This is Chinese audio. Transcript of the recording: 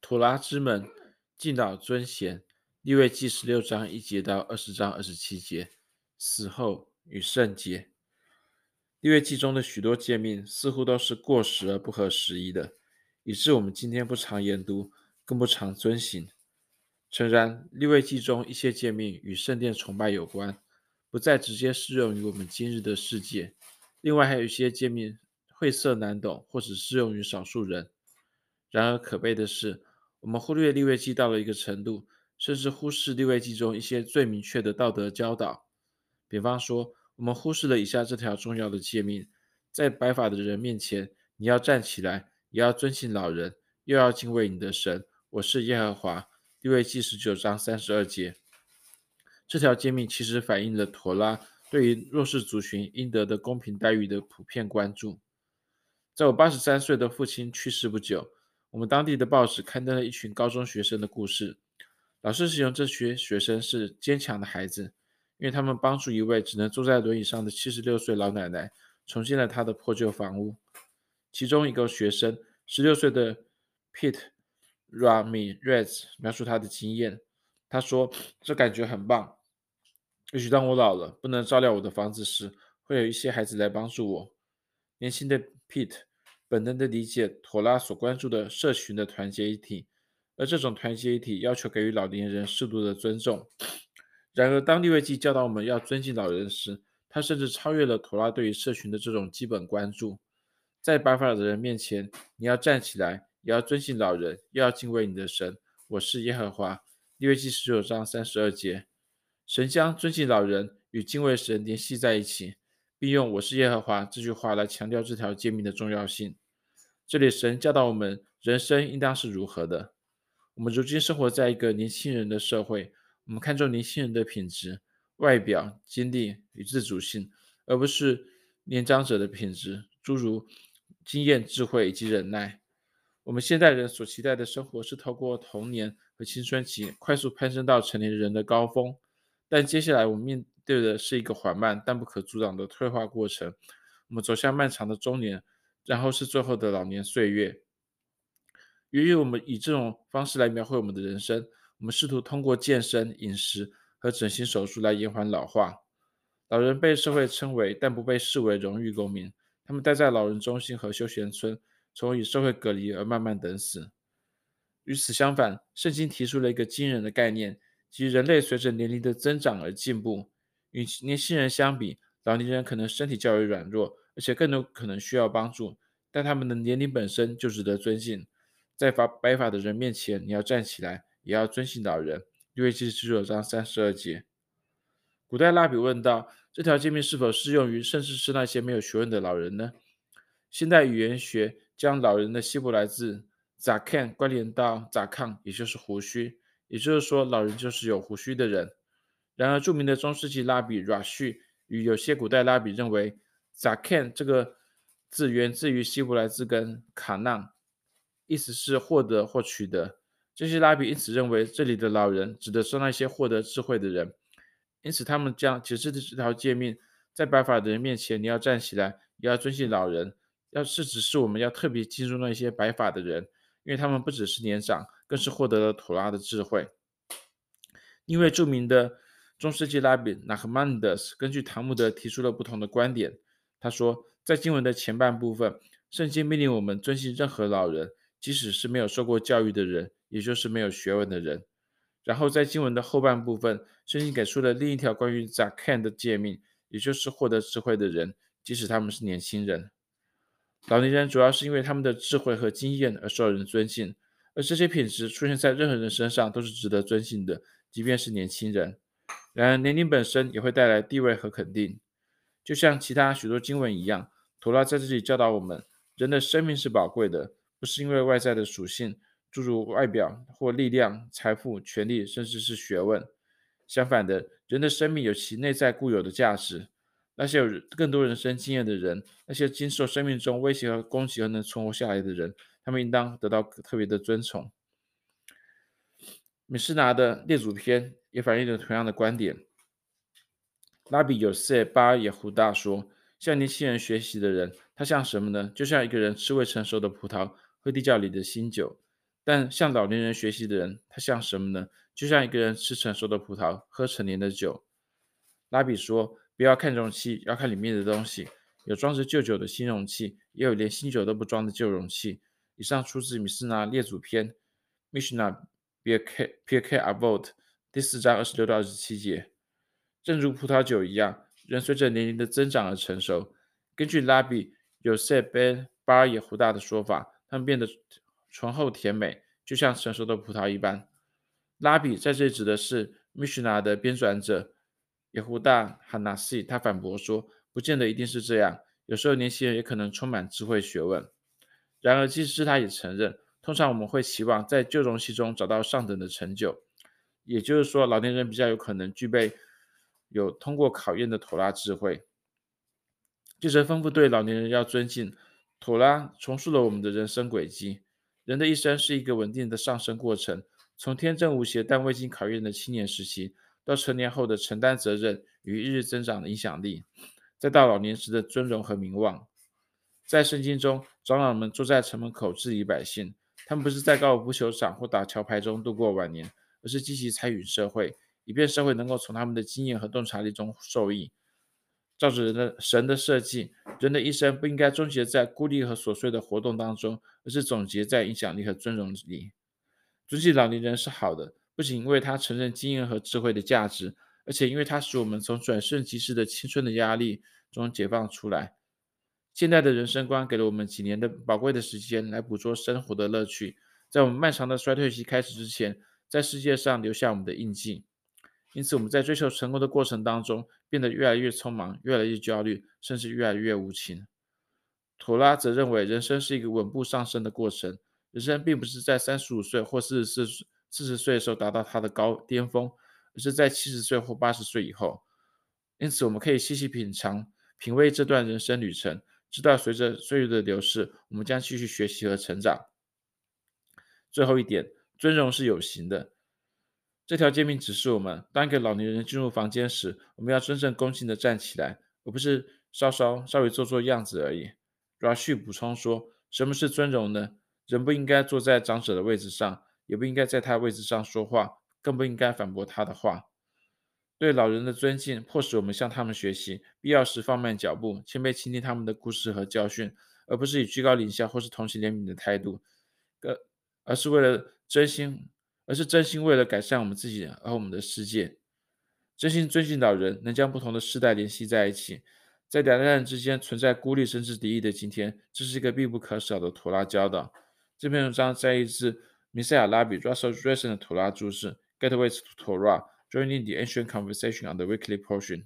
妥拉之门，敬老尊贤。立位记十六章一节到二十章二十七节，死后与圣洁。立位记中的许多诫命似乎都是过时而不合时宜的，以致我们今天不常研读，更不常遵行。诚然，立位记中一些诫命与圣殿崇拜有关，不再直接适用于我们今日的世界。另外，还有一些诫命晦涩难懂，或只适用于少数人。然而，可悲的是，我们忽略利未记到了一个程度，甚至忽视利未记中一些最明确的道德教导。比方说，我们忽视了以下这条重要的诫命：在白发的人面前，你要站起来，也要尊敬老人，又要敬畏你的神。我是耶和华。利未记十九章三十二节，这条诫命其实反映了妥拉对于弱势族群应得的公平待遇的普遍关注。在我八十三岁的父亲去世不久，我们当地的报纸刊登了一群高中学生的故事。老师形容这群学生是坚强的孩子，因为他们帮助一位只能坐在轮椅上的七十六岁老奶奶重建了她的破旧房屋。其中一个学生，十六岁的 Pete。Ramirez 描述他的经验，他说：“这感觉很棒。也许当我老了，不能照料我的房子时，会有一些孩子来帮助我。”年轻的 Pete 本能地理解妥拉所关注的社群的团结一体，而这种团结一体要求给予老年人适度的尊重。然而，当利未记教导我们要尊敬老人时，他甚至超越了妥拉对于社群的这种基本关注。在白发的人面前，你要站起来。也要尊敬老人，又要敬畏你的神。我是耶和华。利未记十九章三十二节，神将尊敬老人与敬畏神联系在一起，并用“我是耶和华”这句话来强调这条诫命的重要性。这里，神教导我们人生应当是如何的。我们如今生活在一个年轻人的社会，我们看重年轻人的品质、外表、经历与自主性，而不是年长者的品质，诸如经验、智慧以及忍耐。我们现代人所期待的生活是透过童年和青春期快速攀升到成年人的高峰，但接下来我们面对的是一个缓慢但不可阻挡的退化过程。我们走向漫长的中年，然后是最后的老年岁月。由于我们以这种方式来描绘我们的人生，我们试图通过健身、饮食和整形手术来延缓老化。老人被社会称为，但不被视为荣誉公民。他们待在老人中心和休闲村。从与社会隔离而慢慢等死。与此相反，圣经提出了一个惊人的概念，即人类随着年龄的增长而进步。与年轻人相比，老年人可能身体较为软弱，而且更多可能需要帮助，但他们的年龄本身就值得尊敬。在发白发的人面前，你要站起来，也要尊敬老人。利未记十九章三十二节。古代拉比问道：这条诫命是否适用于甚至是那些没有学问的老人呢？现代语言学。将老人的希伯来字 zaken 关联到 zakam，也就是胡须，也就是说，老人就是有胡须的人。然而，著名的中世纪拉比 Rashi 与有些古代拉比认为，zaken 这个字源自于希伯来字根卡纳意思是获得或取得。这些拉比因此认为，这里的老人指的是那些获得智慧的人。因此，他们将解释的这条诫命，在白发的人面前，你要站起来，也要尊敬老人。要是指示我们要特别记住那些白发的人，因为他们不只是年长，更是获得了妥拉的智慧。因为著名的中世纪拉比 Nachmanides 根据塔木德提出了不同的观点。他说，在经文的前半部分，圣经命令我们尊敬任何老人，即使是没有受过教育的人，也就是没有学问的人。然后在经文的后半部分，圣经给出了另一条关于 Zaken 的诫命，也就是获得智慧的人，即使他们是年轻人。老年人主要是因为他们的智慧和经验而受人尊敬，而这些品质出现在任何人身上都是值得尊敬的，即便是年轻人。然而，年龄本身也会带来地位和肯定，就像其他许多经文一样。妥拉在这里教导我们，人的生命是宝贵的，不是因为外在的属性，诸如外表或力量、财富、权力，甚至是学问。相反的，人的生命有其内在固有的价值。那些有更多人生经验的人，那些经受生命中威胁和攻击而能存活下来的人，他们应当得到特别的尊崇。米士拿的列祖篇也反映了同样的观点。拉比有塞巴耶胡大说：“向年轻人学习的人，他像什么呢？就像一个人吃未成熟的葡萄，喝地窖里的新酒。但向老年人学习的人，他像什么呢？就像一个人吃成熟的葡萄，喝成年的酒。拉比说：“不要看容器，要看里面的东西。有装着旧酒的新容器，也有连新酒都不装的旧容器。”以上出自米斯纳列祖篇，Mishnah Pirkei Avot 第四章二十六到二十七节。正如葡萄酒一样，人随着年龄的增长而成熟。根据拉比 Yosef ben Bar Yehuda 的说法，他们变得醇厚甜美，就像成熟的葡萄一般。拉比在这指的是 mishna 的编纂者。耶胡大哈纳西他反驳说：“不见得一定是这样，有时候年轻人也可能充满智慧学问。然而，即使他也承认，通常我们会期望在旧容器中找到上等的陈酒，也就是说，老年人比较有可能具备有通过考验的妥拉智慧。借着吩咐对老年人要尊敬，妥拉重塑了我们的人生轨迹。人的一生是一个稳定的上升过程，从天真无邪但未经考验的青年时期。”到成年后的承担责任与日日增长的影响力，再到老年时的尊荣和名望，在圣经中，长老们坐在城门口治理百姓，他们不是在高尔夫球场或打桥牌中度过晚年，而是积极参与社会，以便社会能够从他们的经验和洞察力中受益。照着人的神的设计，人的一生不应该终结在孤立和琐碎的活动当中，而是总结在影响力和尊荣里。尊敬老年人是好的。不仅因为他承认经验和智慧的价值，而且因为他使我们从转瞬即逝的青春的压力中解放出来。现代的人生观给了我们几年的宝贵的时间来捕捉生活的乐趣，在我们漫长的衰退期开始之前，在世界上留下我们的印记。因此，我们在追求成功的过程当中，变得越来越匆忙，越来越焦虑，甚至越来越无情。妥拉则认为，人生是一个稳步上升的过程，人生并不是在三十五岁或四十四。四十岁的时候达到它的高巅峰，而是在七十岁或八十岁以后。因此，我们可以细细品尝、品味这段人生旅程，知道随着岁月的流逝，我们将继续学习和成长。最后一点，尊荣是有形的。这条诫命指示我们，当一个老年人进入房间时，我们要真正恭敬地站起来，而不是稍稍稍微做做样子而已。Rashi 补充说：“什么是尊荣呢？人不应该坐在长者的位置上。”也不应该在他位置上说话，更不应该反驳他的话。对老人的尊敬，迫使我们向他们学习，必要时放慢脚步，谦卑倾听他们的故事和教训，而不是以居高临下或是同情怜悯的态度，而而是为了真心，而是真心为了改善我们自己和我们的世界。真心尊敬老人，能将不同的世代联系在一起，在两代人之间存在孤立甚至敌意的今天，这是一个必不可少的妥拉教导。这篇文章在一次。米赛亚拉比 Russell Dressen 的图拉注释 Gateways to Torah, Joining the Ancient Conversation on the Weekly Portion